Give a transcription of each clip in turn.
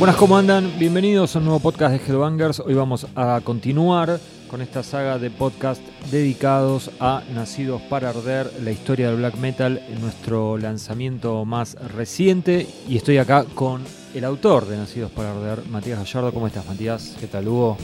Buenas, ¿cómo andan? Bienvenidos a un nuevo podcast de Headbangers. Hoy vamos a continuar con esta saga de podcast dedicados a Nacidos para Arder, la historia del black metal, nuestro lanzamiento más reciente. Y estoy acá con el autor de Nacidos para Arder, Matías Gallardo. ¿Cómo estás, Matías? ¿Qué tal, Hugo?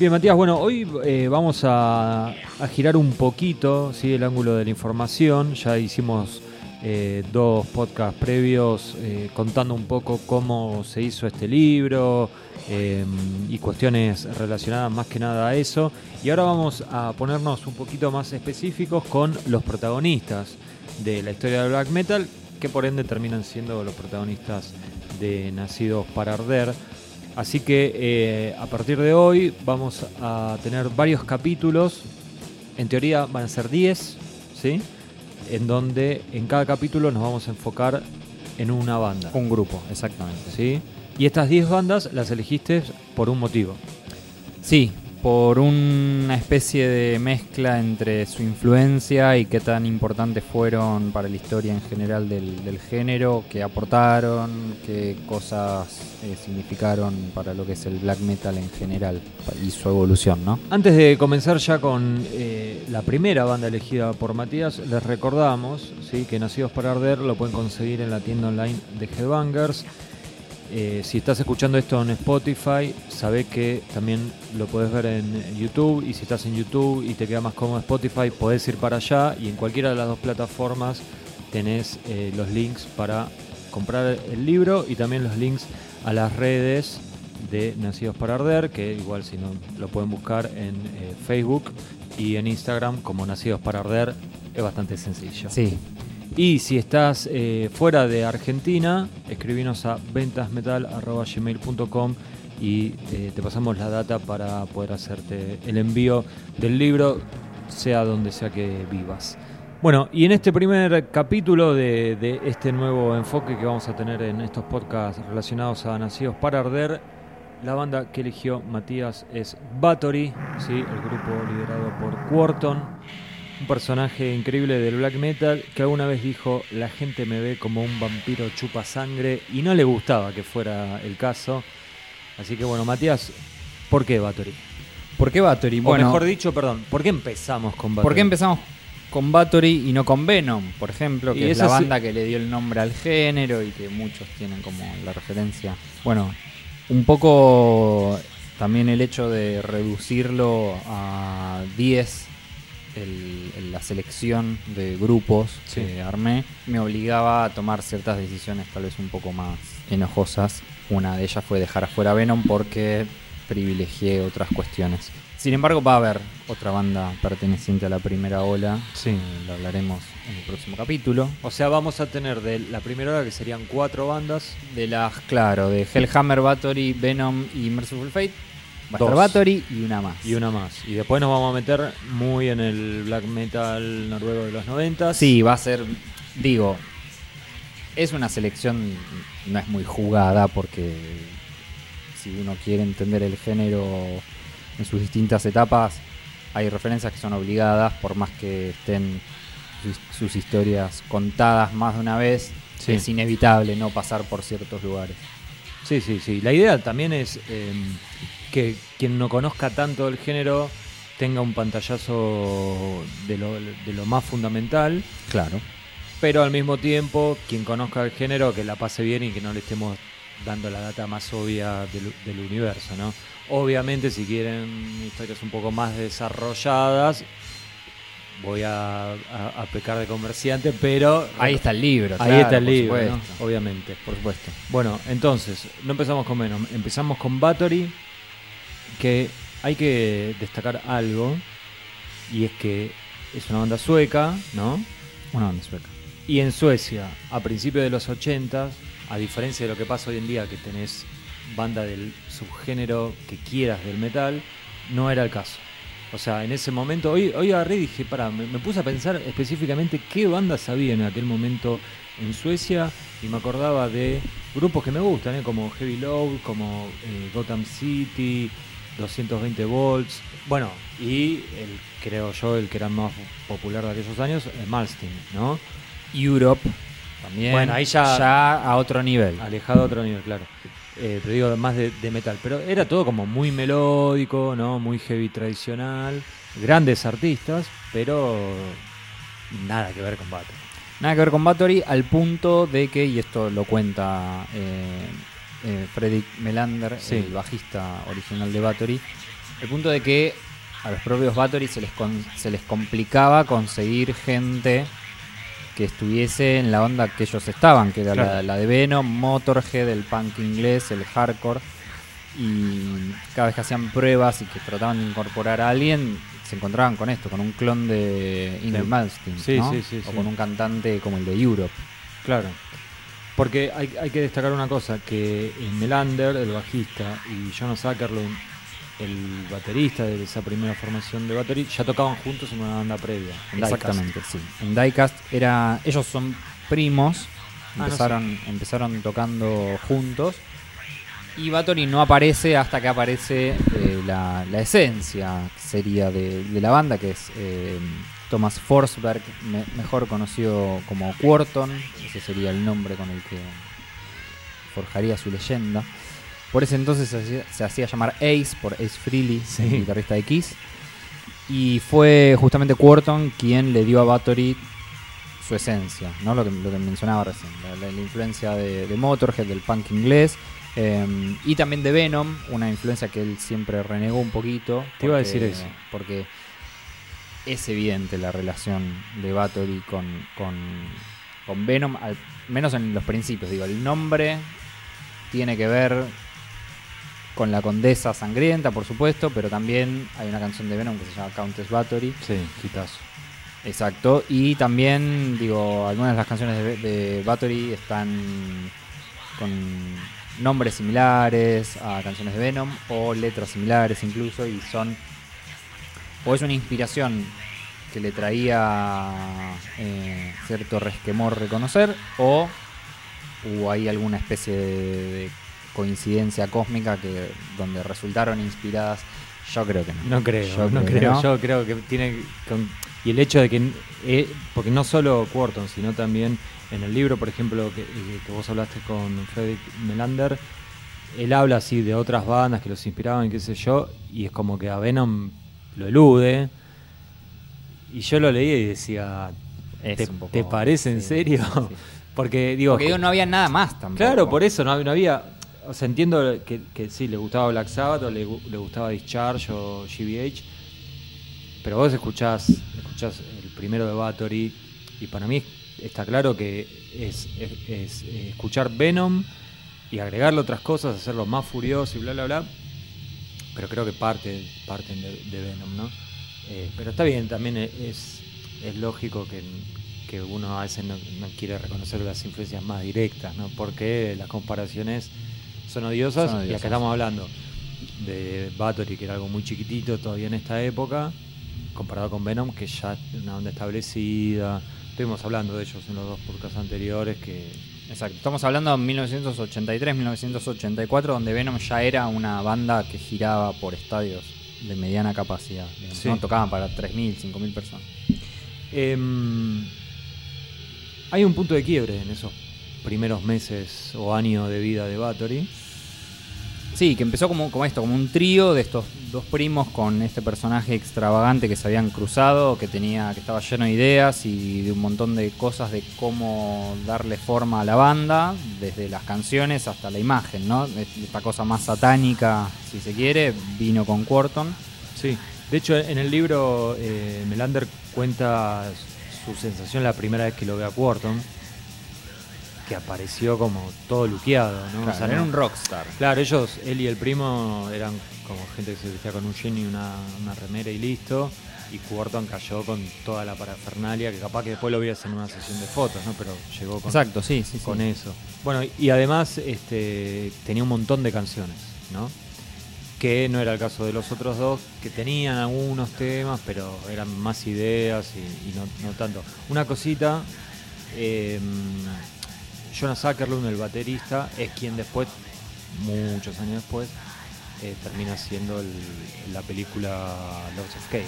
Bien, Matías, bueno, hoy eh, vamos a, a girar un poquito ¿sí? el ángulo de la información. Ya hicimos eh, dos podcasts previos eh, contando un poco cómo se hizo este libro eh, y cuestiones relacionadas más que nada a eso. Y ahora vamos a ponernos un poquito más específicos con los protagonistas de la historia del black metal, que por ende terminan siendo los protagonistas de Nacidos para Arder. Así que a partir de hoy vamos a tener varios capítulos. En teoría van a ser 10, ¿sí? En donde en cada capítulo nos vamos a enfocar en una banda. Un grupo, exactamente. ¿sí? Y estas 10 bandas las elegiste por un motivo. Sí, por una especie de mezcla entre su influencia y qué tan importantes fueron para la historia en general del, género, qué aportaron, qué cosas eh, significaron para lo que es el black metal en general y su evolución, ¿no? Antes de comenzar ya con eh, la primera banda elegida por Matías, les recordamos que Nacidos para Arder lo pueden conseguir en la tienda online de Headbangers. Eh, si estás escuchando esto en Spotify, sabe que también lo podés ver en YouTube. Y si estás en YouTube y te queda más cómodo Spotify, podés ir para allá. Y en cualquiera de las dos plataformas tenés eh, los links para comprar el libro y también los links a las redes de Nacidos para Arder, que igual si no lo pueden buscar en eh, Facebook y en Instagram como Nacidos para Arder. Es bastante sencillo. Sí, Y si estás eh, fuera de Argentina, escribinos a ventasmetal.gmail.com y eh, te pasamos la data para poder hacerte el envío del libro, sea donde sea que vivas. Bueno, y en este primer capítulo de, este nuevo enfoque que vamos a tener en estos podcasts relacionados a Nacidos para Arder, la banda que eligió Matías es Bathory, ¿sí? el grupo liderado por Quarton, un personaje increíble del black metal que alguna vez dijo la gente me ve como un vampiro chupa sangre y no le gustaba que fuera el caso. Así que bueno, Matías, ¿por qué Bathory? ¿por qué Bathory? o Bueno, mejor dicho, perdón, ¿por qué empezamos con Bathory? ¿por qué empezamos con Bathory y no con Venom, por ejemplo, Y que es la sí- banda que le dio el nombre al género y que muchos tienen como la referencia? Bueno, un poco también el hecho de reducirlo a 10 el- el- la selección de grupos Sí. que armé me obligaba a tomar ciertas decisiones tal vez un poco más enojosas. Una de ellas fue dejar afuera Venom porque privilegié otras cuestiones. Sin embargo, va a haber otra banda perteneciente a la primera ola. Sí. Eh, lo hablaremos en el próximo capítulo. O sea, vamos a tener de la primera hora que serían cuatro bandas. De las, claro, de Hellhammer, Bathory, Venom y Merciful Fate. Bathory y una más. Y una más. Y después nos vamos a meter muy en el black metal noruego de los 90. Sí, va a ser, digo, es una selección, no es muy jugada porque si uno quiere entender el género en sus distintas etapas, hay referencias que son obligadas, por más que estén sus, sus historias contadas más de una vez, Sí. es inevitable no pasar por ciertos lugares. Sí, sí, sí. La idea también es eh, que quien no conozca tanto el género tenga un pantallazo de lo, de lo más fundamental, Claro. pero al mismo tiempo quien conozca el género que la pase bien y que no le estemos dando la data más obvia del, del universo, ¿no? Obviamente si quieren historias un poco más desarrolladas, voy a, a- a pecar de comerciante, pero Ahí está el libro. ahí claro, está el libro, obviamente. Por supuesto. Bueno, entonces, no empezamos con Venom, empezamos con Bathory, que hay que destacar algo, y es que es una banda sueca, ¿no? Una banda sueca. Y en Suecia, a principios de los 80, a diferencia de lo que pasa hoy en día, que tenés banda del subgénero que quieras del metal, no era el caso. O sea, en ese momento, hoy, hoy agarré y dije, para, me, puse a pensar específicamente qué bandas había en aquel momento en Suecia y me acordaba de grupos que me gustan, ¿eh? como Heavy Load, como eh, Gotham City, 220 volts, bueno, y el, creo yo, el que era más popular de aquellos años, eh, Malmsteen, ¿no? Europe también. Bueno, ahí ya- ya a otro nivel. Alejado a otro nivel, claro. eh, pero digo más de, de metal. Pero era todo como muy melódico, ¿no? Muy heavy tradicional. Grandes artistas, pero nada que ver con Bathory. Nada que ver con Bathory al punto de que, y esto lo cuenta eh, eh, Fredrik Melander, Sí. el bajista original de Bathory, el punto de que a los propios Bathory se les, con- se les complicaba conseguir gente que estuviese en la onda que ellos estaban, que era la, Claro. la de Venom, Motorhead, el punk inglés, el hardcore. Y cada vez que hacían pruebas y que trataban de incorporar a alguien, se encontraban con esto, con un clon de Ingrid Malmsteen, Sí, ¿no? sí, sí, o con un cantante como el de Europe. Claro. Porque hay, hay que destacar una cosa, que Melander, el bajista, y Jonas Ackerlund, el baterista de esa primera formación de Bathory, ya tocaban juntos en una banda previa. en Diecast. Exactamente, sí. En Diecast era, ellos son primos, Ah, no empezaron, empezaron tocando juntos. Y Bathory no aparece hasta que aparece eh, la, la esencia, que sería de, de la banda, que es eh, Thomas Forsberg, me- mejor conocido como Quarton, ese sería el nombre con el que forjaría su leyenda. Por ese entonces se hacía, se hacía llamar Ace, por Ace Frehley, Sí. el guitarrista de Kiss. Y fue justamente Quarton quien le dio a Bathory su esencia, ¿no? Lo que, lo que mencionaba recién, la, influencia de, de Motorhead, del punk inglés, eh, y también de Venom, una influencia que él siempre renegó un poquito. Te iba a decir eso. Porque es evidente la relación de Bathory con, con, con Venom, al menos en los principios. Digo, el nombre tiene que ver con la condesa sangrienta, por supuesto, pero también hay una canción de Venom que se llama Countess Bathory. Sí, quitazo. Exacto, y también, digo, algunas de las canciones de, de Bathory están con nombres similares a canciones de Venom o letras similares incluso y son o es una inspiración que le traía eh, cierto resquemor reconocer o hubo ahí alguna especie de, de coincidencia cósmica que donde resultaron inspiradas yo creo que no No creo, Yo no creo que creo. no. Yo creo que tiene. con- y el hecho de que. eh, porque no solo Quarton, sino también en el libro, por ejemplo, que, eh, que vos hablaste con Fredrik Melander, él habla así de otras bandas que los inspiraban, qué sé yo, y es como que a Venom lo elude. Y yo lo leí y decía. ¿Te, un poco- te parece en sí, serio? sí. Porque digo. Porque digo, no había nada más tampoco. Claro, por eso no, no había. O sea, entiendo que, que sí, le gustaba Black Sabbath o le, gu- le gustaba Discharge o GBH. Pero vos escuchás, escuchás el primero de Bathory y para mí está claro que es, es- es, eh, escuchar Venom y agregarle otras cosas, hacerlo más furioso y bla, bla, bla. Pero creo que parte, parten de, de Venom, ¿no? Eh, pero está bien, también e- es, es lógico que, que uno a veces no, no quiere reconocer las influencias más directas, ¿no? Porque las comparaciones son odiosas, Son y odiosas. acá estamos hablando de Bathory, que era algo muy chiquitito todavía en esta época, comparado con Venom, que ya es una onda establecida. Estuvimos hablando de ellos en los dos podcasts anteriores, que Exacto. Estamos hablando de 1983-1984, donde Venom ya era una banda que giraba por estadios de mediana capacidad. Sí. ¿no? Tocaban para 3.000, 5.000 personas. Em, hay un punto de quiebre en esos primeros meses o años de vida de Bathory. Sí, que empezó como, como esto, como un trío de estos dos primos con este personaje extravagante que se habían cruzado, que tenía, que estaba lleno de ideas y de un montón de cosas de cómo darle forma a la banda, desde las canciones hasta la imagen, ¿no? Esta cosa más satánica, si se quiere, vino con Quarton. Sí, de hecho en el libro eh, Melander cuenta su sensación la primera vez que lo ve a Quarton, que apareció como todo luqueado, ¿no? Claro, O sea, era un rockstar. Claro, ellos, él y el primo, eran como gente que se vestía con un jean y una, una remera y listo. Y Quarton cayó con toda la parafernalia, que capaz que después lo veías en una sesión de fotos, ¿no? Pero llegó con, Exacto, sí, sí, sí. con eso. Bueno, y además este, tenía un montón de canciones, ¿no? Que no era el caso de los otros dos, que tenían algunos temas, pero eran más ideas y, y no, no tanto. Una cosita, eh, Jonas Ackerlund, el baterista, es quien después, muchos años después, eh, termina siendo el- la película Lords of Chaos.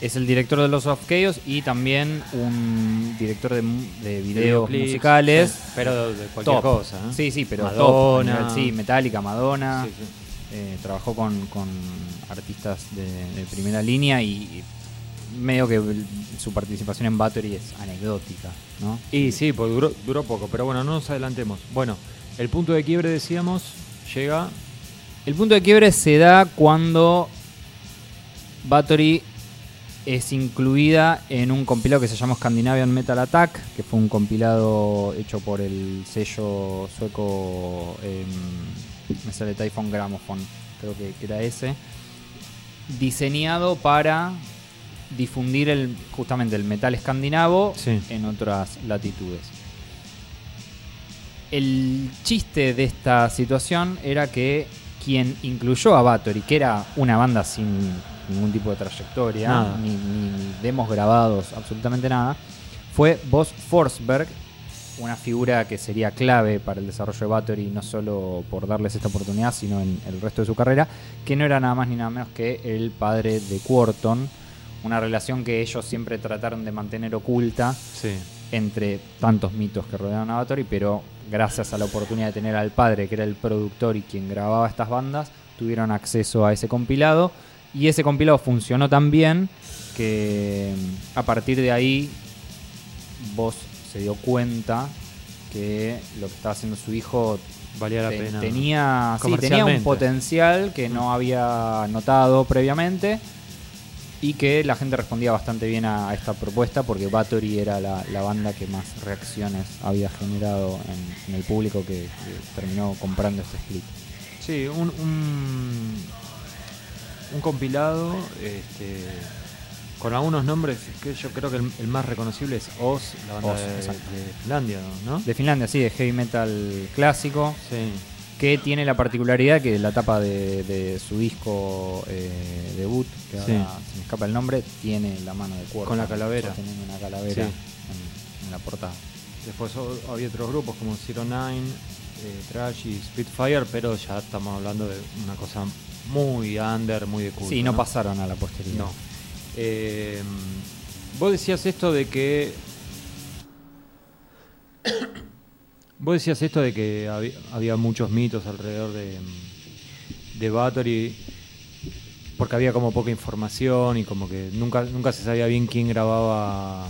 Es el director de Los of Chaos y también un director de, videos Videoclips, musicales. sí, pero de cualquier top. cosa. ¿eh? Sí, sí, pero Madonna. top, sí, Metallica, Madonna. Sí, sí. Eh, trabajó con, con artistas de, de primera línea y, y medio que su participación en Battery es anecdótica, ¿no? Y sí, pues duró, duró poco, pero bueno, no nos adelantemos. Bueno, el punto de quiebre, decíamos, llega. El punto de quiebre se da cuando Battery es incluida en un compilado que se llama Scandinavian Metal Attack, que fue un compilado hecho por el sello sueco, em, me sale Typhon Gramophone, creo que, que era ese, diseñado para difundir el, justamente el metal escandinavo Sí. en otras latitudes. El chiste de esta situación era que quien incluyó a Bathory, que era una banda sin ningún tipo de trayectoria, ni demos grabados, absolutamente nada, fue Boss Forsberg, una figura que sería clave para el desarrollo de Bathory, no solo por darles esta oportunidad, sino en el resto de su carrera, que no era nada más ni nada menos que el padre de Quarton, una relación que ellos siempre trataron de mantener oculta Sí. entre tantos mitos que rodeaban a Bathory, pero gracias a la oportunidad de tener al padre, que era el productor y quien grababa estas bandas, tuvieron acceso a ese compilado. Y ese compilado funcionó tan bien que mm, a partir de ahí vos se dio cuenta que lo que estaba haciendo su hijo Valía la te- pena. tenía, sí, tenía un potencial que no había notado previamente y que la gente respondía bastante bien a, a esta propuesta porque Bathory era la, la banda que más reacciones había generado en, en el público que, que terminó comprando este split. Sí, un, un, un compilado este, con algunos nombres que yo creo que el, el más reconocible es Oz, la banda Oz, de, de Finlandia, ¿no? De Finlandia, sí, de heavy metal clásico, Sí. Que tiene la particularidad que la tapa de, de su disco eh, debut, que ahora Sí. se me escapa el nombre, tiene la mano de cuerpo. Con la calavera. Teniendo una calavera Sí. en, en la portada. Después o- había otros grupos como Zero Nine, eh, Trash y Spitfire, pero ya estamos hablando de una cosa muy under, muy de culto. Sí, no, pasaron a la posteridad. No. Eh, vos decías esto de que. Vos decías esto de que había, había muchos mitos alrededor de, de Bathory, porque había como poca información y como que nunca, nunca se sabía bien quién grababa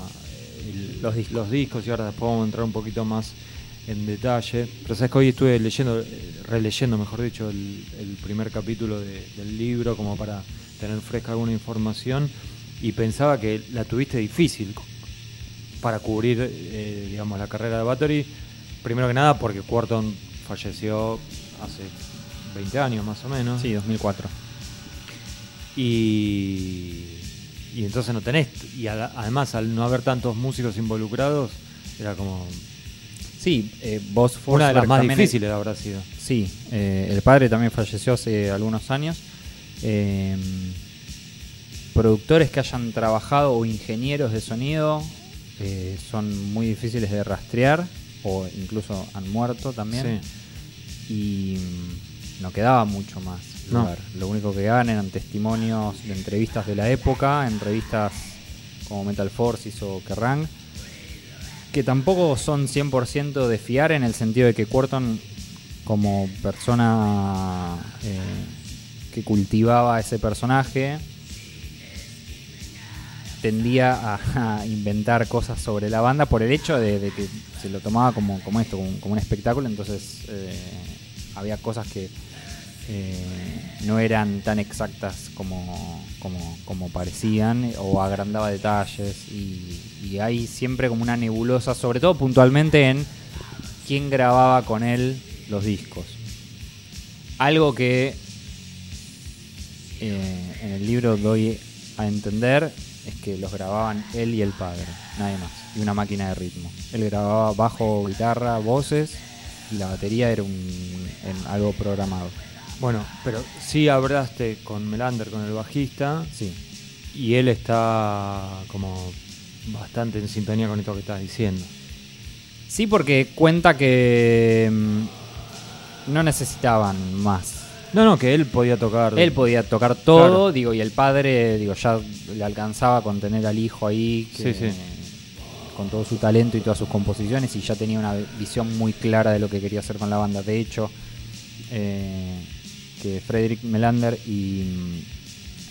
el- los, dis- los discos y ahora después vamos a entrar un poquito más en detalle. Pero sabes que hoy estuve leyendo, eh, releyendo, mejor dicho, el, primer capítulo de- del libro como para tener fresca alguna información y pensaba que la tuviste difícil para cubrir, eh, digamos, la carrera de Bathory. Primero que nada porque Quarton falleció hace 20 años más o menos. Sí, 2004. Y, y entonces no tenés. Y a- además, al no haber tantos músicos involucrados, era como. Sí, eh, Boss una de las más difíciles habrá sido. sí, eh, el padre también falleció hace algunos años. Eh, productores que hayan trabajado o ingenieros de sonido eh, son muy difíciles de rastrear o incluso han muerto también. y mm, no quedaba mucho más No. Lo único que quedaban eran testimonios de entrevistas de la época, en revistas como Metal Forces o Kerrang, que tampoco son 100% de fiar en el sentido de que Quarton, como persona eh, que cultivaba ese personaje, tendía a, inventar cosas sobre la banda por el hecho de, que se lo tomaba como, esto, como, un espectáculo, entonces eh, había cosas que eh, no eran tan exactas como, como, parecían o agrandaba detalles y, hay siempre como una nebulosa, sobre todo puntualmente en quién grababa con él los discos. Algo que eh, en el libro doy a entender es que los grababan él y el padre, nadie más, y una máquina de ritmo. Él grababa bajo, guitarra, voces y la batería era un, en algo programado. Bueno, pero sí hablaste con Melander, con el bajista, Sí, y él está como bastante en sintonía con esto que estás diciendo. sí porque cuenta que mm, no necesitaban más No, no, que él podía tocar. Él podía tocar todo, Claro. digo, y el padre, digo, ya le alcanzaba con tener al hijo ahí, que- Sí, sí. con todo su talento y todas sus composiciones, y ya tenía una visión muy clara de lo que quería hacer con la banda. De hecho, eh, que Frederick Melander y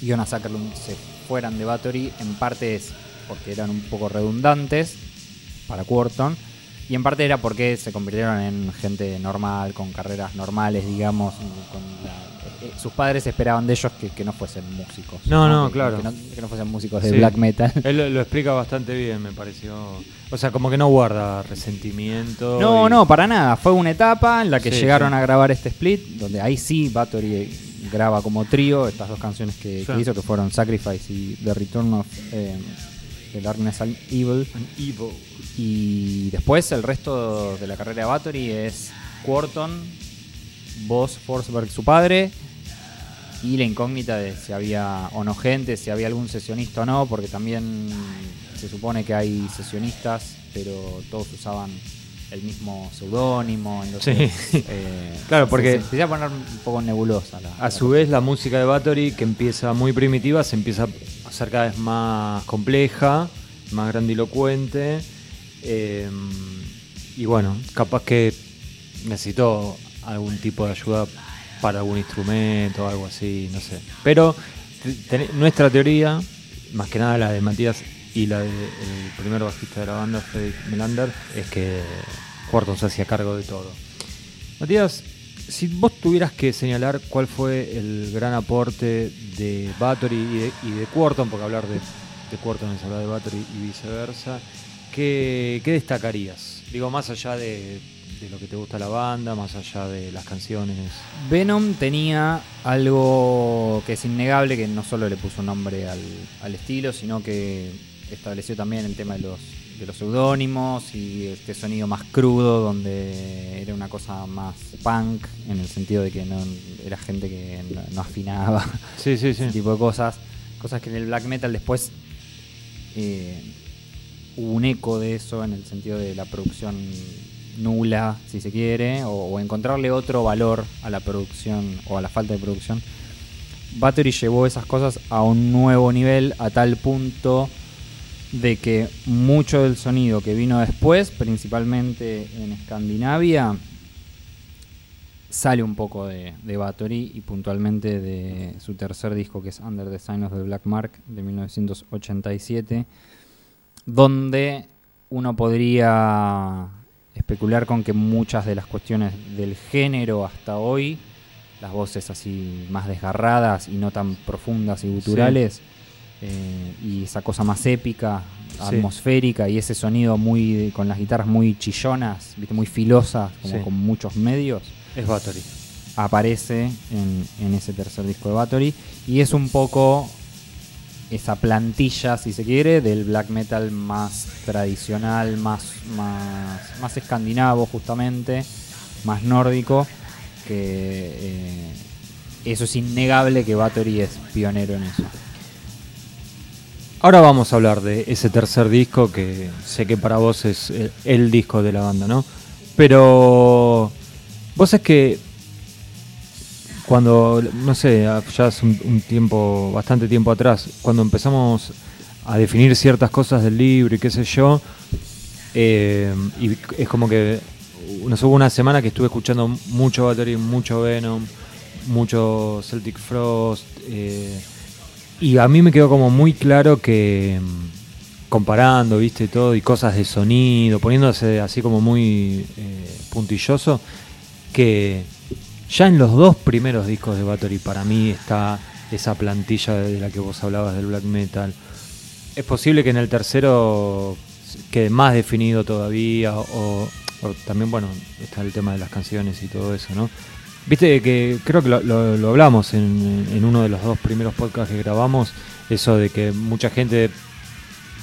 Jonas Ackerlund se fueran de Bathory, en parte es porque eran un poco redundantes para Quarton, y en parte era porque se convirtieron en gente normal, con carreras normales, digamos. con la- eh, sus padres esperaban de ellos que, que no fuesen músicos. No, no, Que- claro. Que no, que no fuesen músicos de Sí. black metal. Él lo, lo explica bastante bien, me pareció. O sea, como que no guarda resentimiento. No, y- no, para nada. Fue una etapa en la que Sí, llegaron sí. a grabar este split, donde ahí sí Bathory graba como trío estas dos canciones que, hizo, que fueron Sacrifice y The Return of eh, The Darkness and Evil. An evil. Y después el resto de la carrera de Bathory es Quarton, Boss Forsberg, su padre, y la incógnita de si había o no gente, si había algún sesionista o no, porque también se supone que hay sesionistas, pero todos usaban el mismo seudónimo. Sí. eh, Claro, porque- se, a poner un poco nebulosa. La, A su vez, la música de Bathory, que empieza muy primitiva, se empieza hacer cada vez más compleja, más grandilocuente. eh, y bueno, capaz que necesitó algún tipo de ayuda para algún instrumento o algo así, no sé. Pero nuestra teoría, más que nada la de Matías y la del primer bajista de la banda, Fredrik Melander, es que Quarton se hacía cargo de todo. Matías, si vos tuvieras que señalar cuál fue el gran aporte de Bathory y de, y Quarton, porque hablar de, de Quarton es hablar de Bathory y viceversa, ¿qué, qué destacarías? Digo, más allá de, de lo que te gusta la banda, más allá de las canciones. Venom tenía algo que es innegable, que no solo le puso nombre al, al estilo, sino que estableció también el tema de los de los seudónimos y este sonido más crudo, donde era una cosa más punk, en el sentido de que no era gente que no, no afinaba, Sí, sí, sí. ese tipo de cosas. Cosas que en el black metal después eh, hubo un eco de eso en el sentido de la producción nula, si se quiere, o, o encontrarle otro valor a la producción o a la falta de producción. Battery llevó esas cosas a un nuevo nivel a tal punto de que mucho del sonido que vino después, principalmente en Escandinavia, sale un poco de, de Bathory y puntualmente de su tercer disco que es Under the Sign of the Black Mark de 1987, donde uno podría especular con que muchas de las cuestiones del género hasta hoy, las voces así más desgarradas y no tan profundas y guturales, eh, y esa cosa más épica, Sí. atmosférica y ese sonido muy con las guitarras muy chillonas, ¿viste? muy filosas, como Sí. con muchos medios, Es Bathory. aparece en, en ese tercer disco de Bathory y es un poco esa plantilla, si se quiere, del black metal más tradicional, más, más, más escandinavo justamente, más nórdico, que eh, eso es innegable que Bathory es pionero en eso. Ahora vamos a hablar de ese tercer disco que sé que para vos es el, el disco de la banda, ¿no? Pero vos es que cuando, no sé, ya hace un, tiempo, bastante tiempo atrás, cuando empezamos a definir ciertas cosas del libro y qué sé yo, eh, y es como que no sé, hubo una semana que estuve escuchando mucho Battery, mucho Venom, mucho Celtic Frost, eh, y a mí me quedó como muy claro que mm, comparando, viste, todo, y cosas de sonido, poniéndose así como muy eh, puntilloso, que ya en los dos primeros discos de Bathory para mí está esa plantilla de la que vos hablabas del black metal. Es posible que en el tercero quede más definido todavía, o, o también, bueno, está el tema de las canciones y todo eso, ¿no? Viste que creo que lo, lo- hablamos en, uno de los dos primeros podcasts que grabamos, eso de que mucha gente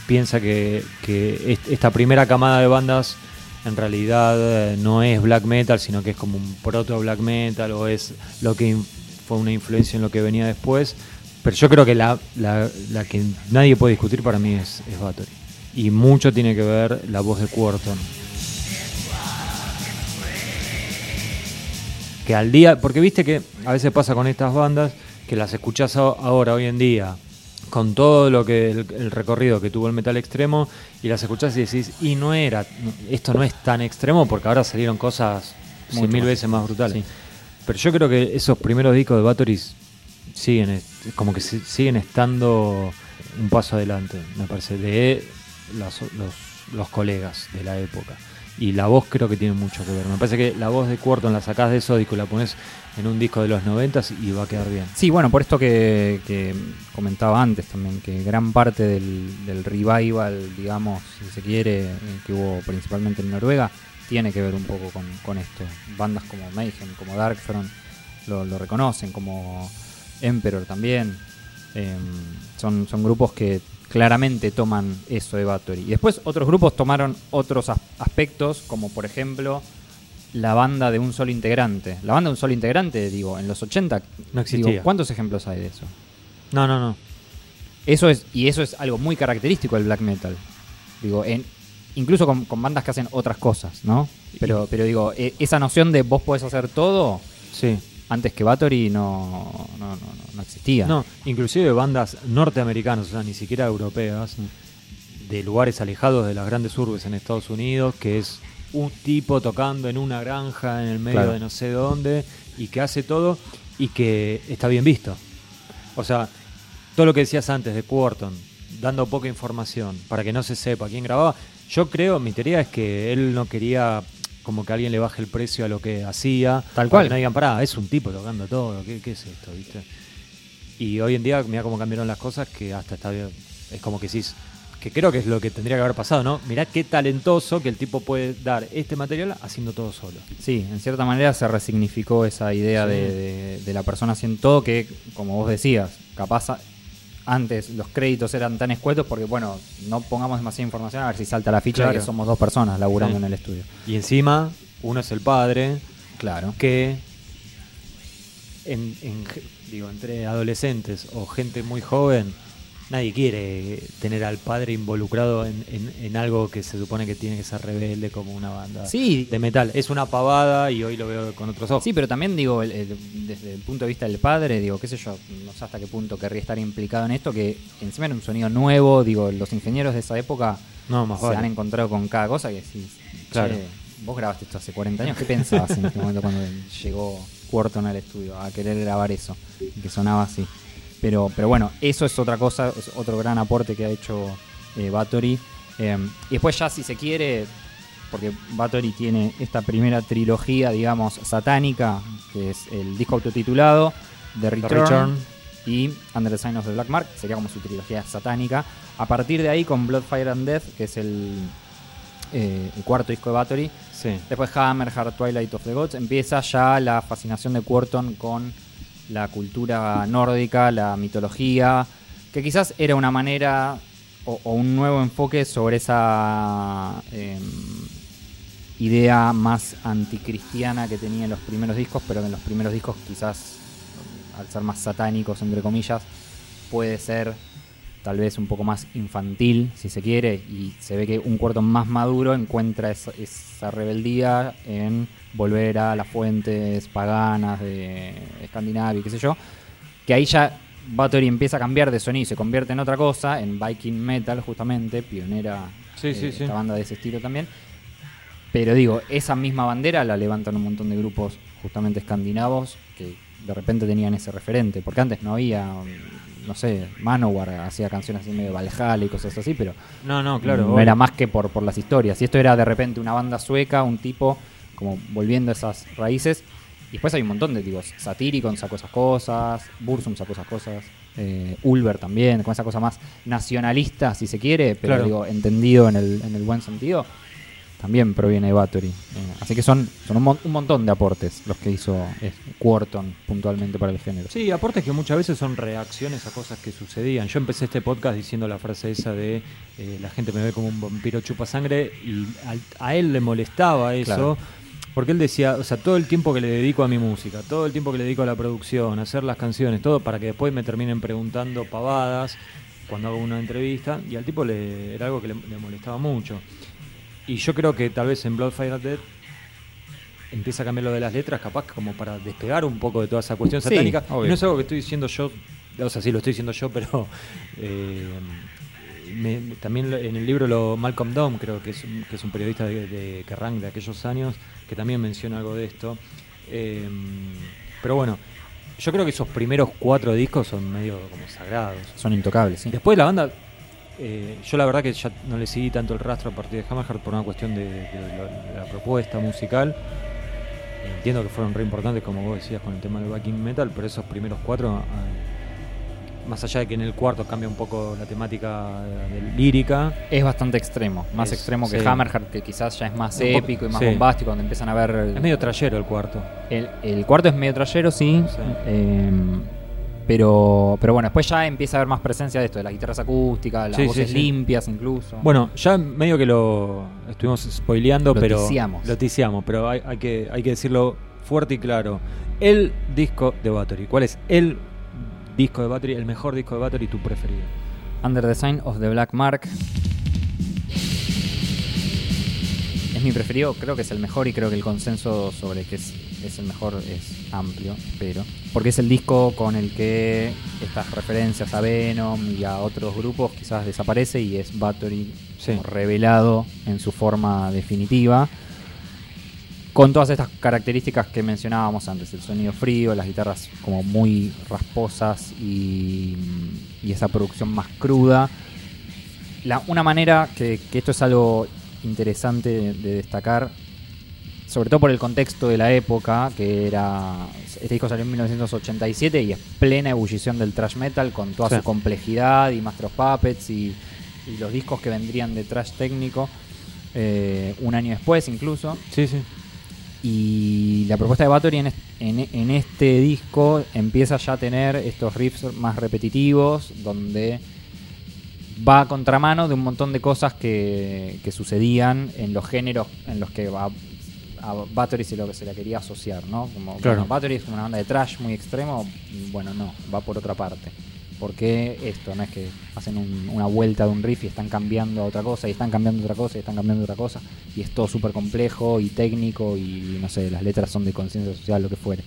piensa que, que est- esta primera camada de bandas en realidad eh, no es black metal, sino que es como un proto black metal o es lo que fue una influencia en lo que venía después. Pero yo creo que la, la- que nadie puede discutir para mí es, es Bathory. Y mucho tiene que ver la voz de Quarton. Que al día, porque viste que a veces pasa con estas bandas que las escuchás ahora, hoy en día, con todo lo que el, el recorrido que tuvo el metal extremo, y las escuchás y decís, y no era, esto no es tan extremo porque ahora salieron cosas cien mil veces más brutales. Sí. Pero yo creo que esos primeros discos de Bathory siguen, como que si- siguen estando un paso adelante, me parece, de las- los, los colegas de la época. Y la voz creo que tiene mucho que ver. Me parece que la voz de Quarton la sacás de esos discos la pones en un disco de los noventas y va a quedar bien. Sí, bueno, por esto que, que comentaba antes también, que gran parte del, del revival, digamos, si se quiere, eh, que hubo principalmente en Noruega, tiene que ver un poco con, con esto. Bandas como Mayhem, como Darkthrone, lo, reconocen, como Emperor también. Eh, son, son grupos que claramente toman eso de Bathory. Y después otros grupos tomaron otros as- aspectos, como por ejemplo la banda de un solo integrante. La banda de un solo integrante, digo, en los 80, No existía. digo, ¿cuántos ejemplos hay de eso? No, no, no. Eso es, y eso es algo muy característico del black metal. Digo, en, incluso con, con bandas que hacen otras cosas, ¿no? Pero, pero digo, e- esa noción de vos podés hacer todo, Sí. Antes que Bathory no, no, no, no- no existía. No, inclusive bandas norteamericanas, o sea, ni siquiera europeas, de lugares alejados de las grandes urbes en Estados Unidos, que es un tipo tocando en una granja en el medio Claro. de no sé dónde y que hace todo y que está bien visto. O sea, todo lo que decías antes de Quarton, dando poca información para que no se sepa quién grababa, yo creo, mi teoría es que él no quería como que alguien le baje el precio a lo que hacía. Tal cual. que no digan, pará, es un tipo tocando todo, ¿qué, qué es esto? ¿viste? Y hoy en día, mira cómo cambiaron las cosas, que hasta está bien. Es como que decís, que creo que es lo que tendría que haber pasado, ¿no? Mirá qué talentoso que el tipo puede dar este material haciendo todo solo. Sí, en cierta manera se resignificó esa idea Sí. de, de- de la persona haciendo todo que, como vos decías, capaz antes los créditos eran tan escuetos porque, bueno, no pongamos demasiada información a ver si salta la ficha de que somos dos personas laburando Sí. en el estudio. Y encima, uno es el padre, Claro. que en, digo, entre adolescentes o gente muy joven, nadie quiere tener al padre involucrado en, en- en algo que se supone que tiene que ser rebelde como una banda Sí, de metal. Es una pavada y hoy lo veo con otros ojos. Sí, pero también digo, el- el- desde el punto de vista del padre, digo, qué sé yo, no sé hasta qué punto querría estar implicado en esto, que encima era un sonido nuevo, digo, los ingenieros de esa época no, más se vale. han encontrado con cada cosa que decís, Claro. "Che, vos grabaste esto hace 40 años, ¿qué pensabas en este momento cuando llegó Quarton al estudio a querer grabar eso? Y que sonaba así. Pero, pero bueno, eso es otra cosa, es otro gran aporte que ha hecho eh, Bathory. Eh, y después ya si se quiere, porque Bathory tiene esta primera trilogía, digamos, satánica, que es el disco autotitulado, The The Return, Return. y Under the Sign of the Black Mark, sería como su trilogía satánica. A partir de ahí con Blood, Fire and Death, que es el, eh, el cuarto disco de Bathory, Sí. Después Hammerheart, Twilight of the Gods, empieza ya la fascinación de Quarton con la cultura nórdica, la mitología, que quizás era una manera o, un nuevo enfoque sobre esa em, idea más anticristiana que tenía en los primeros discos, pero en los primeros discos quizás, al ser más satánicos, entre comillas, puede ser tal vez un poco más infantil, si se quiere, y se ve que un cuarto más maduro encuentra esa, esa rebeldía en volver a las fuentes paganas de Escandinavia, qué sé yo, que ahí ya Bathory empieza a cambiar de sonido y se convierte en otra cosa, en Viking Metal justamente, pionera Sí, eh, sí, esta sí. banda de ese estilo también. Pero digo, esa misma bandera la levantan un montón de grupos justamente escandinavos que de repente tenían ese referente, porque antes no había, mm, no sé, Manowar hacía canciones así medio Valhalla y cosas así, pero No, no, claro. no era más que por, por las historias. Y esto era de repente una banda sueca, un tipo como volviendo a esas raíces. Y después hay un montón de tipos. Satyricon sacó esas cosas, Bursum sacó esas cosas, eh, Ulver también, con esa cosa más nacionalista, si se quiere, pero Claro. digo, entendido en el, en el buen sentido, también proviene de Bathory. Eh, así que son, son un, mon- un montón de aportes los que hizo eh, Quarton puntualmente para el género. Sí, aportes que muchas veces son reacciones a cosas que sucedían. Yo empecé este podcast diciendo la frase esa de eh, la gente me ve como un vampiro chupa sangre y a él le molestaba eso. Claro. Porque él decía, o sea, todo el tiempo que le dedico a mi música, todo el tiempo que le dedico a la producción, a hacer las canciones, todo para que después me terminen preguntando pavadas cuando hago una entrevista, y al tipo le, era algo que le, le molestaba mucho. Y yo creo que tal vez en Bloodfire Dead empieza a cambiar lo de las letras, capaz como para despegar un poco de toda esa cuestión Sí, satánica. Y no es algo que estoy diciendo yo, o sea, sí lo estoy diciendo yo, pero eh, me- también en el libro lo Malcolm Dome, creo que es un, que es un periodista de, de Kerrang de aquellos años, que también menciona algo de esto. Eh, pero bueno, yo creo que esos primeros cuatro discos son medio como sagrados. Son intocables, sí. Después la banda, eh, yo la verdad que ya no le seguí tanto el rastro a partir de Hammerheart por una cuestión de, de lo- de la propuesta musical. Entiendo que fueron re importantes, como vos decías, con el tema del backing metal, pero esos primeros cuatro, ah, más allá de que en el cuarto cambia un poco la temática de, de lírica, Es bastante extremo, más Es- extremo que sí. Hammerheart, que quizás ya es más Un épico y más sí. bombástico, donde empiezan a ver... es medio trayero el cuarto. El, el cuarto es medio trayero, sí. Sí. eh, pero, pero bueno, después ya empieza a haber más presencia de esto, de las guitarras acústicas, las voces limpias incluso. Bueno, ya medio que lo estuvimos spoileando, Lo pero ticiamos. lo ticiamos, pero hay, hay que, hay que decirlo fuerte y claro. El disco de Battery. ¿Cuál es el disco de Battery, el mejor disco de Battery, tu preferido? Under the Sign of the Black Mark. Es mi preferido, creo que es el mejor y creo que el consenso sobre que es, es el mejor es amplio, pero porque es el disco con el que estas referencias a Venom y a otros grupos quizás desaparece y es Battery Sí. revelado en su forma definitiva. Con todas estas características que mencionábamos antes, el sonido frío, las guitarras como muy rasposas y, y esa producción más cruda. La- una manera que, que esto es algo interesante de, de destacar, sobre todo por el contexto de la época, que era. Este disco salió en 1987 y es plena ebullición del thrash metal con toda Sí. su complejidad y Master of Puppets y, y los discos que vendrían de thrash técnico eh, un año después incluso. Sí, sí. Y la propuesta de Bathory en, en- en este disco empieza ya a tener estos riffs más repetitivos, donde va a contramano de un montón de cosas que, que sucedían en los géneros en los que a, a Bathory se, lo, se la quería asociar, ¿no? Como, Claro. bueno, Bathory es como una banda de trash muy extremo, bueno, no, va por otra parte. Porque esto? No es que hacen un- una vuelta de un riff y están cambiando a otra cosa, y están cambiando otra cosa, y están cambiando otra cosa, y es todo súper complejo y técnico, y no sé, las letras son de conciencia social, lo que fuere.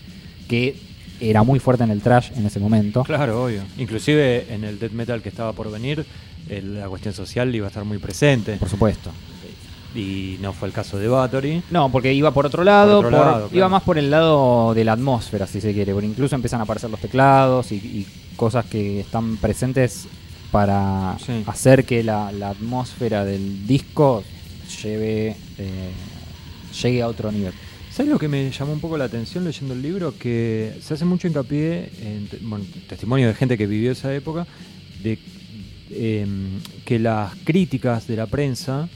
Que era muy fuerte en el trash en ese momento. Claro, obvio. Inclusive en el death metal que estaba por venir, el- la cuestión social iba a estar muy presente. Por supuesto. Y no fue el caso de Bathory. No, porque iba por otro lado, Por otro por- lado, iba claro. más por el lado de la atmósfera, si se quiere, porque incluso empiezan a aparecer los teclados y, y cosas que están presentes para Sí. hacer que la, la atmósfera del disco lleve eh, llegue a otro nivel. ¿Sabes lo que me llamó un poco la atención leyendo el libro? Que se hace mucho hincapié en bueno, testimonio de gente que vivió esa época, de em, que las críticas de la prensa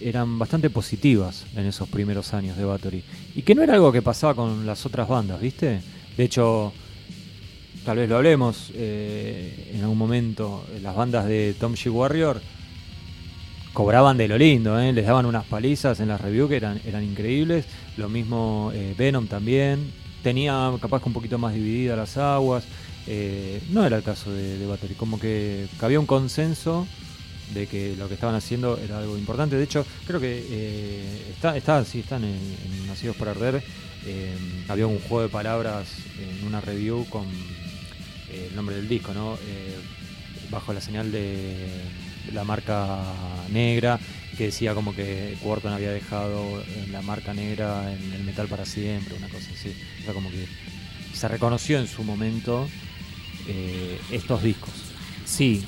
eran bastante positivas en esos primeros años de Bathory. Y que no era algo que pasaba con las otras bandas, ¿viste? De hecho, tal vez lo hablemos eh, en algún momento, las bandas de Tom G. Warrior cobraban de lo lindo, ¿eh? les daban unas palizas en las reviews que eran, eran increíbles. Lo mismo eh, Venom también. Tenía capaz que un poquito más dividida las aguas. Eh, no era el caso de, de Battery, como que había un consenso de que lo que estaban haciendo era algo importante. De hecho, creo que está, está, sí, están en, en Nacidos para Arder. Había un juego de palabras en una review con el nombre del disco, ¿no? Eh, bajo la señal de la marca negra, que decía como que Quarton había dejado en la marca negra en el metal para siempre, una cosa así. O sea, como que se reconoció en su momento eh, estos discos. Sí,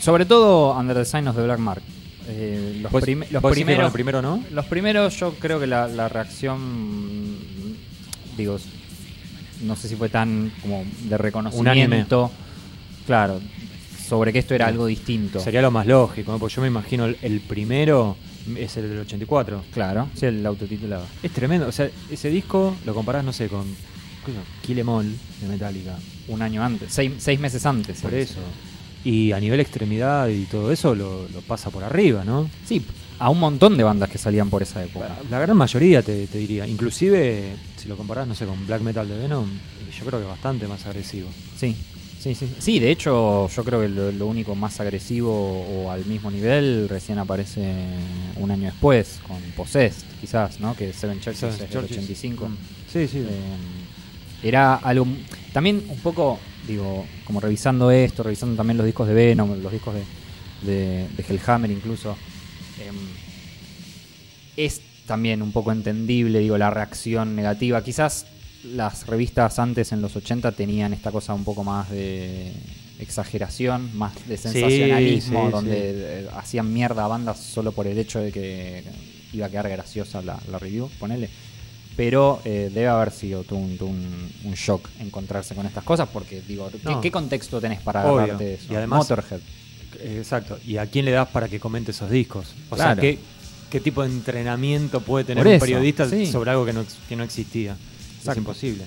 sobre todo Under the Sign of the Black Mark. Eh, los, ¿Vos- prime- los vos decís que con primeros, primero no? Los primeros, yo creo que la, la reacción, digo, no sé si fue tan como de reconocimiento. Claro, sobre que esto era algo distinto. Sería lo más lógico, ¿no? porque yo me imagino el, el primero es el del 84. Claro, sí, el autotitulado. Es tremendo, o sea, ese disco lo comparás, no sé, con. Kill Em All de Metallica. Un año antes, seis, seis meses antes. Por eso. Y a nivel extremidad y todo eso lo, lo pasa por arriba, ¿no? Sí, a un montón de bandas que salían por esa época. La gran mayoría te, te diría. Inclusive, si lo comparás, no sé, con Black Metal de Venom, yo creo que bastante más agresivo. Sí, Sí, sí, sí, de hecho yo creo que lo, lo único más agresivo o al mismo nivel recién aparece un año después con Possessed, quizás, ¿no? Que Seven Churches es del Churches. 85. Mm. Sí, sí. Eh, era algo. También un poco, digo, como revisando esto, revisando también los discos de Venom, los discos de, de, de Hellhammer incluso. Em, es también un poco entendible, digo, la reacción negativa. Quizás las revistas antes en los 80 tenían esta cosa un poco más de exageración, más de sensacionalismo, sí, donde sí. eh, hacían mierda a bandas solo por el hecho de que iba a quedar graciosa la, la review, ponele. Pero eh, debe haber sido un, un- un shock encontrarse con estas cosas, porque digo, ¿qué, No. qué contexto tenés para Obvio. agarrarte de eso? Y además- Motorhead. Exacto. ¿Y a quién le das para que comente esos discos? O Claro. sea, ¿qué, ¿qué tipo de entrenamiento puede tener un periodista sí. sobre algo que no, que no existía? Es imposible.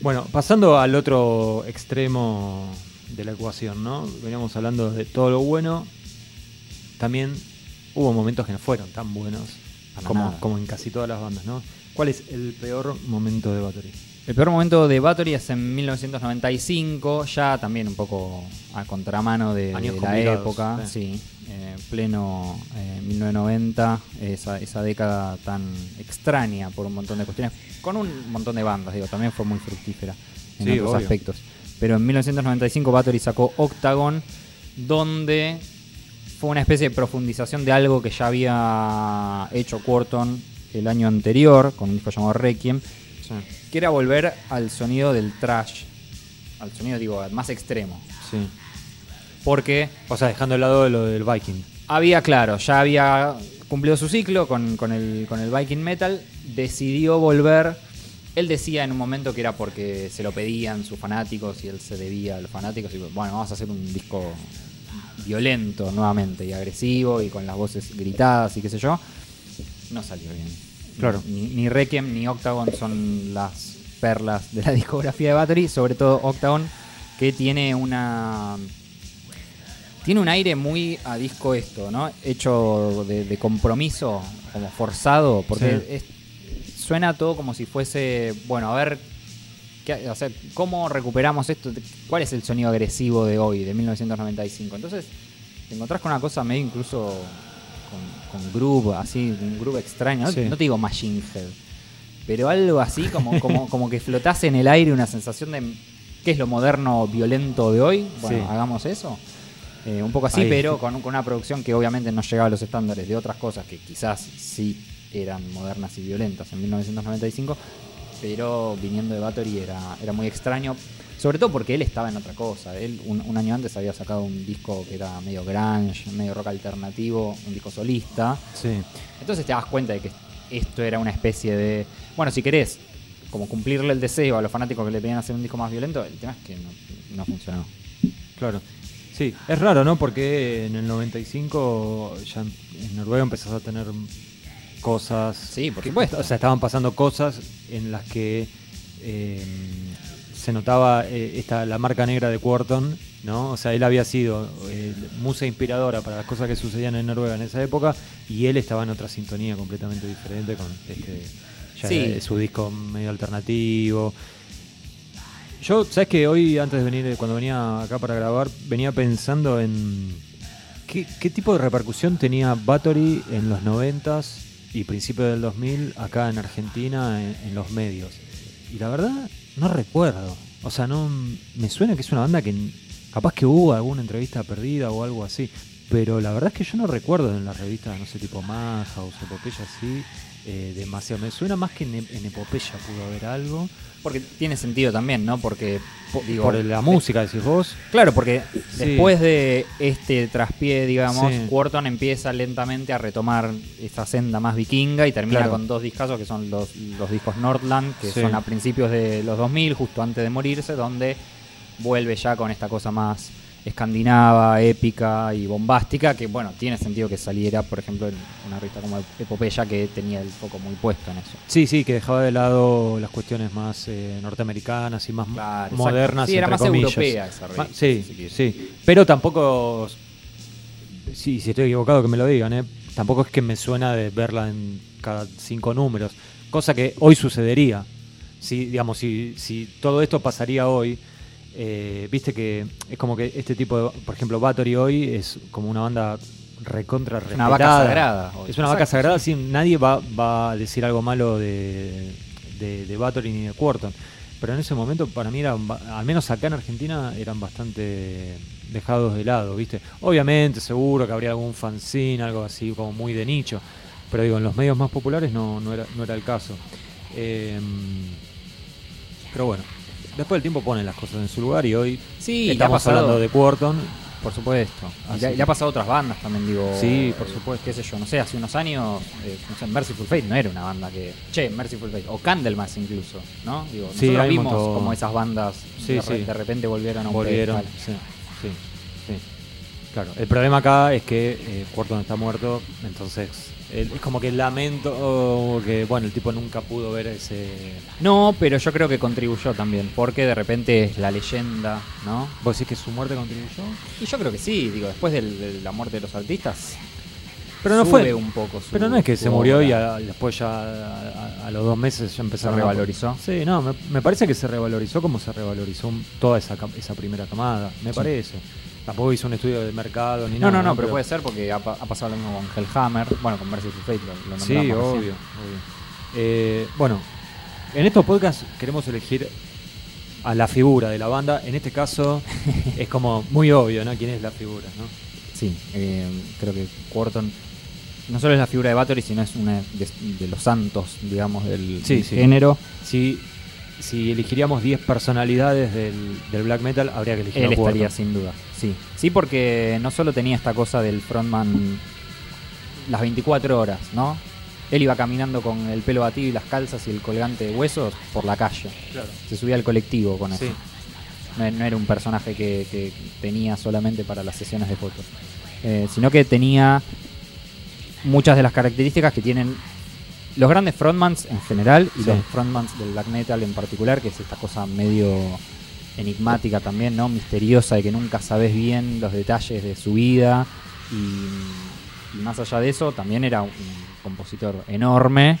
Bueno, pasando al otro extremo de la ecuación, ¿no? Veníamos hablando de todo lo bueno. También hubo momentos que no fueron tan buenos como en casi todas las bandas, ¿no? ¿Cuál es el peor momento de Battery? El peor momento de Bathory es en 1995, ya también un poco a contramano de, la época, sí. sí, eh, pleno eh, 1990, esa, esa década tan extraña por un montón de cuestiones, con un montón de bandas, digo, también fue muy fructífera en Sí, otros obvio. aspectos. Pero en 1995 Bathory sacó Octagon, donde fue una especie de profundización de algo que ya había hecho Quarton el año anterior, con un disco llamado Requiem, que era volver al sonido del trash, al sonido, digo, más extremo. Sí. Porque O sea, dejando de lado lo del Viking. había, claro, ya había cumplido su ciclo con, con el, con el Viking Metal, decidió volver. Él decía en un momento que era porque se lo pedían sus fanáticos y él se debía a los fanáticos. Y bueno, vamos a hacer un disco violento nuevamente y agresivo y con las voces gritadas y qué sé yo. No salió bien. Claro. Ni, ni Requiem ni Octagon son las perlas de la discografía de Battery, sobre todo Octagon, que tiene una tiene un aire muy a disco esto, ¿no? Hecho de, de compromiso, como forzado, porque Sí. es- suena todo como si fuese, bueno, a ver, qué- o sea, ¿cómo recuperamos esto? ¿Cuál es el sonido agresivo de hoy, de 1995? Entonces, te encontrás con una cosa medio incluso con, con groove, así, un groove extraño. No, Sí. no te digo Machine Head, pero algo así como, como, como que flotase en el aire una sensación de qué es lo moderno violento de hoy. Bueno, Sí. hagamos eso. Eh, un poco así, Ahí. pero con, con una producción que obviamente no llegaba a los estándares de otras cosas que quizás sí eran modernas y violentas en 1995, pero viniendo de Bathory era, era muy extraño, sobre todo porque él estaba en otra cosa. Él un, un año antes había sacado un disco que era medio grunge, medio rock alternativo, un disco solista. Sí. Entonces te das cuenta de que esto era una especie de. Bueno, si querés, como cumplirle el deseo a los fanáticos que le pedían hacer un disco más violento, el tema es que no, no funcionó. Claro. Sí, es raro, ¿no? Porque en el 95 ya en Noruega empezás a tener cosas. Sí, por que- supuesto. O sea, estaban pasando cosas en las que eh, se notaba eh, esta, la marca negra de Quarton, ¿no? O sea, él había sido eh, musa inspiradora para las cosas que sucedían en Noruega en esa época y él estaba en otra sintonía completamente diferente con este. Ya Sí. era su disco medio alternativo. Yo, ¿sabes que Hoy, antes de venir, cuando venía acá para grabar, venía pensando en qué, qué tipo de repercusión tenía Bathory en los 90s y principios del 2000 acá en Argentina en, en los medios. Y la verdad, no recuerdo. O sea, no me suena que es una banda que capaz que hubo alguna entrevista perdida o algo así. Pero la verdad es que yo no recuerdo en las revistas, no sé, tipo Maja o Epopeya así, eh, demasiado. Me suena más que en, en Epopeya pudo haber algo. Porque tiene sentido también, ¿no? Porque, po- digo, Por la música, decís vos. Claro, porque Sí. después de este traspié, digamos, Sí. Quarton empieza lentamente a retomar esa senda más vikinga y termina Claro. con dos discazos que son los, los discos Nordland, que Sí. son a principios de los 2000, justo antes de morirse, donde vuelve ya con esta cosa más escandinava, épica y bombástica, que bueno, tiene sentido que saliera, por ejemplo, en una revista como Epopeya, que tenía el foco muy puesto en eso. Sí, sí, que dejaba de lado las cuestiones más eh, norteamericanas y más Claro, modernas. exacto. Sí, era entre más comillas. europea esa revista, sí, si sí. Pero tampoco. Sí, si estoy equivocado, que me lo digan, ¿eh? Tampoco es que me suena de verla en cada cinco números. Cosa que hoy sucedería. Si, digamos, si, si todo esto pasaría hoy, eh, viste que es como que este tipo de, por ejemplo, Battery hoy es como una banda recontra una vaca sagrada. hoy. Es una vaca sagrada, sí. nadie va, va a decir algo malo de, de, de Bathory ni de Quarton. Pero en ese momento para mí eran, al menos acá en Argentina, eran bastante dejados de lado, ¿viste? Obviamente, seguro que habría algún fanzine, algo así como muy de nicho. Pero digo, en los medios más populares no, no, era, no era el caso. Eh, pero bueno, después del tiempo ponen las cosas en su lugar y hoy Sí, estamos pasado, hablando de Quarton. por supuesto. Y le, ha pasado a otras bandas también, digo. Sí, por supuesto. Qué sé yo, no sé, hace unos años, eh, no sé, Merciful Fate no era una banda que. Che, Merciful Fate, o Candlemas incluso, ¿no? Digo, Sí, nosotros vimos como esas bandas Sí, de, re- sí. de repente volvieron a un Volvieron. sí, sí. Claro, el problema acá es que eh, Quarton está muerto, entonces el- es como que lamento que, bueno, el tipo nunca pudo ver ese... No, pero yo creo que contribuyó también, porque de repente es la leyenda, ¿no? ¿Vos decís que su muerte contribuyó? Y yo creo que sí, digo, después del- de la muerte de los artistas. Pero no sube fue- un poco su- Pero no es que se murió y a- después ya a, a- a los dos meses ya empezaron Se a- revalorizó. Sí, no, me, me parece que se revalorizó como se revalorizó toda esa, primera camada, me Sí. parece. Tampoco hizo un estudio de mercado ni No, nada. no, no, pero puede ser porque ha, pa- ha pasado lo mismo con Hellhammer, bueno, con Merciful Fate, lo, lo Sí, obvio, obvio. Eh, bueno, en estos podcasts queremos elegir a la figura de la banda. En este caso es como muy obvio, ¿no? ¿Quién es la figura, no? Sí, eh, creo que Quarton no solo es la figura de Bathory, sino es una de, de los santos, digamos, del, Sí, sí. género. Si, si elegiríamos 10 personalidades del, del black metal, habría que elegir Él a estaría sin duda, sí. Sí, porque no solo tenía esta cosa del frontman las 24 horas, ¿no? Él iba caminando con el pelo batido y las calzas y el colgante de huesos por la calle. Claro. Se subía al colectivo con eso. Sí. No, no era un personaje que, que tenía solamente para las sesiones de fotos, Eh, sino que tenía muchas de las características que tienen los grandes frontmans en general y Sí. los frontmans del black metal en particular, que es esta cosa medio enigmática también, ¿no? Misteriosa de que nunca sabes bien los detalles de su vida y, y más allá de eso también era un compositor enorme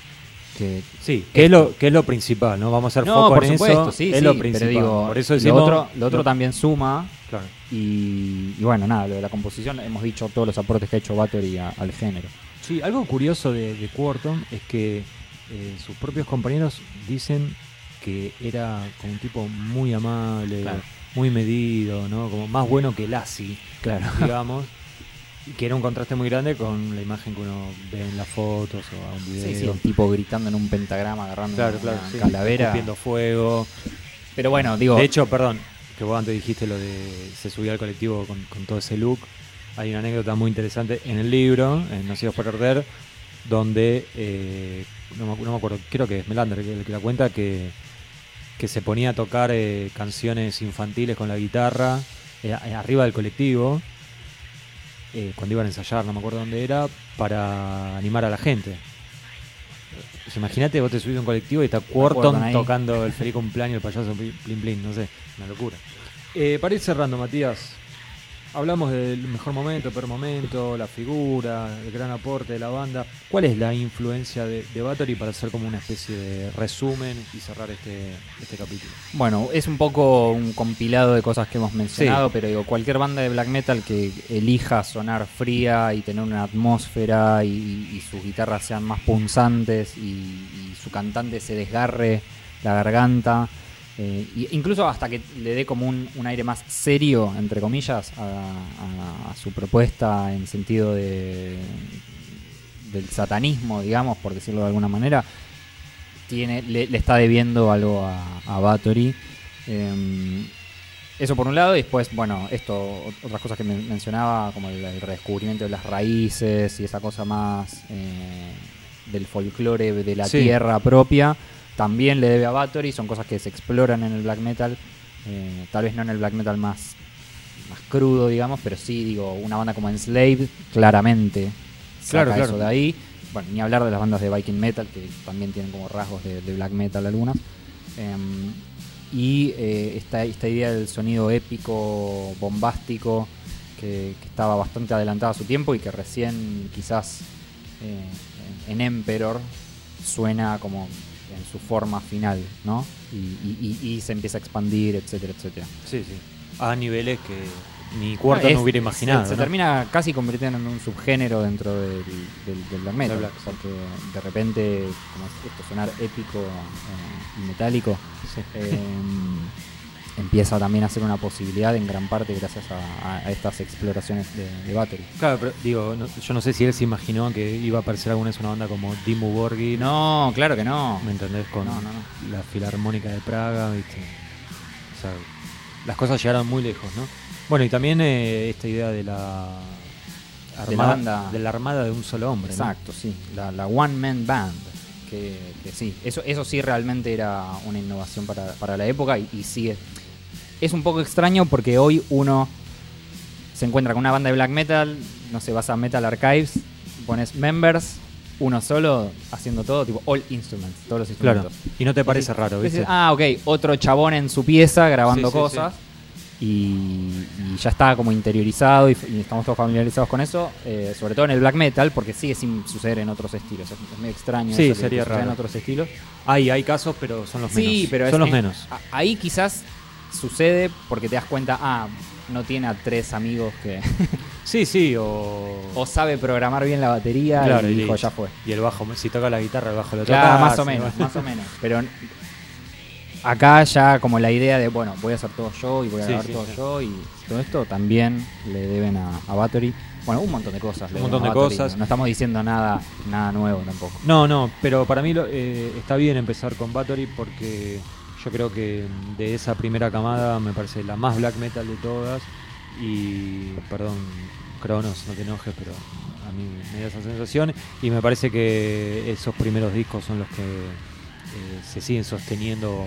que Sí, que es, lo, que es lo principal, ¿no? Vamos a hacer no, foco por en supuesto, eso. sí, es sí, lo principal. pero digo, Por eso lo otro, lo otro lo- también suma Claro. y, y bueno, nada, lo de la composición, hemos dicho todos los aportes que ha hecho Bathory a- al género. Sí, algo curioso de, de Quarton es que eh, sus propios compañeros dicen que era como un tipo muy amable, Claro. muy medido, ¿no? Como más bueno que Lassie, Claro. digamos. y que era un contraste muy grande con la imagen que uno ve en las fotos o a un video. Sí, sí, el tipo gritando en un pentagrama, agarrando Claro, una, claro, una sí. calavera. Escupiendo fuego. Pero bueno, digo, De hecho, perdón, que vos antes dijiste lo de se subía al colectivo con, con todo ese look. Hay una anécdota muy interesante en el libro, en Nacidos por Arder, donde, eh, no, me, acu- no me acuerdo, creo que es Melander que, el que la cuenta, que, que se ponía a tocar eh, canciones infantiles con la guitarra eh, arriba del colectivo, cuando iban a ensayar, no me acuerdo dónde era, para animar a la gente. Pues Imagínate, vos te subís a un colectivo y está Quarton tocando el feliz cumpleaños, el payaso Plin Plin, no sé, una locura. Para ir cerrando, Matías, hablamos del mejor momento, peor momento, la figura, el gran aporte de la banda. ¿Cuál es la influencia de, de Bathory para hacer como una especie de resumen y cerrar este, este capítulo? bueno, es un poco un compilado de cosas que hemos mencionado, Sí. pero digo, cualquier banda de black metal que elija sonar fría y tener una atmósfera y, y sus guitarras sean más punzantes y, y su cantante se desgarre la garganta. Eh, y incluso hasta que le dé como un, un aire más serio, entre comillas, a, a- a su propuesta en sentido de del satanismo, digamos, por decirlo de alguna manera, tiene, le, le está debiendo algo a, a Bathory. Eh, eso por un lado, y después, bueno, esto, ot- otras cosas que men- mencionaba, como el, el redescubrimiento de las raíces y esa cosa más eh, del folclore de la Sí. tierra propia, también le debe a Bathory, son cosas que se exploran en el black metal, eh, tal vez no en el black metal más, más crudo, digamos, pero sí, digo, una banda como Enslaved, claramente saca Claro, claro. eso de ahí. Bueno, ni hablar de las bandas de Viking Metal, que también tienen como rasgos de, de black metal algunas. Em, y eh, esta, esta idea del sonido épico, bombástico, que, que estaba bastante adelantada a su tiempo y que recién quizás eh, en Emperor suena como en su forma final, ¿no? Y, y- y- y se empieza a expandir, etcétera, etcétera. Sí, sí. A niveles que ni Cuarta Es- no hubiera se- imaginado. Se, ¿no? termina casi convirtiendo en un subgénero dentro del, del- del black metal. black, sí. porque de repente, como es esto sonar épico eh, y metálico, Sí. eh, empieza también a ser una posibilidad en gran parte gracias a, a estas exploraciones de, de Battery. Claro, pero digo, no- yo no sé si él se imaginó que iba a aparecer alguna vez una banda como Dimmu Borgir. No, claro que no. ¿Me entendés? Con No, no, no. la Filarmónica de Praga, ¿viste? O sea, las cosas llegaron muy lejos, ¿no? Bueno, y también eh, esta idea de la De la banda. de la armada de un solo hombre, ¿no? Exacto, sí. La, la One Man Band. Que, que sí, eso, eso sí realmente era una innovación para, para la época y, y sigue. Es un poco extraño porque hoy uno se encuentra con una banda de black metal, no sé, vas a Metal Archives, pones members, uno solo haciendo todo, tipo all instruments, todos los Claro. instrumentos. Y no te parece Decís- raro, decís, ¿viste? ah, ok, otro chabón en su pieza grabando Sí, sí, cosas. Y, y ya está como interiorizado y, y estamos todos familiarizados con eso, eh, sobre todo en el black metal, porque sigue sin suceder en otros estilos. Es, medio extraño Sí, eso sería que suceda en raro. otros estilos. Hay, hay casos, pero son los menos. Sí, pero son es- los menos. Ahí quizás sucede porque te das cuenta, ah, no tiene a tres amigos que. Sí, sí, o. o sabe programar bien la batería Claro, y y dijo, listo. ya fue. Y el bajo, si toca la guitarra, el bajo lo toca. Claro, más o menos, más o menos. Pero acá ya como la idea de, bueno, voy a hacer todo yo y voy a Sí, grabar sí, todo sí. yo y todo esto también le deben a, a Battery. Bueno, un montón de cosas. Un montón de cosas. No, no estamos diciendo nada, nada nuevo tampoco. No, no, pero para mí lo- eh, está bien empezar con Battery porque yo creo que de esa primera camada me parece la más black metal de todas. Y, perdón, Cronos, no te enojes, pero a mí me da esa sensación. Y me parece que esos primeros discos son los que eh, se siguen sosteniendo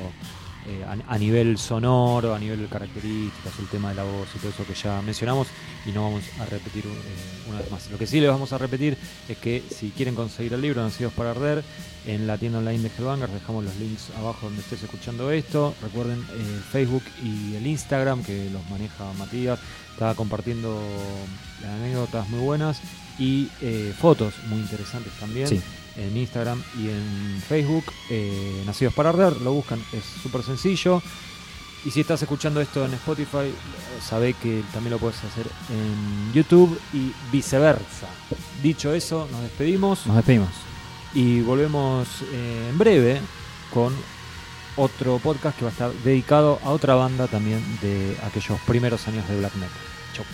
eh, a, nivel sonoro, a nivel de características, el tema de la voz y todo eso que ya mencionamos y no vamos a repetir eh, una vez más. Lo que sí les vamos a repetir es que si quieren conseguir el libro Nacidos para Arder, en la tienda online de Hellbangers dejamos los links abajo donde estés escuchando esto. Recuerden eh, Facebook y el Instagram que los maneja Matías, está compartiendo anécdotas muy buenas y fotos muy interesantes también Sí. En Instagram y en Facebook. eh, Nacidos para Arder, lo buscan, es súper sencillo. Y si estás escuchando esto en Spotify, sabe que también lo puedes hacer en YouTube y viceversa. Dicho eso, nos despedimos Nos despedimos. y volvemos eh, en breve con otro podcast que va a estar dedicado a otra banda también de aquellos primeros años de Black Metal. Chau.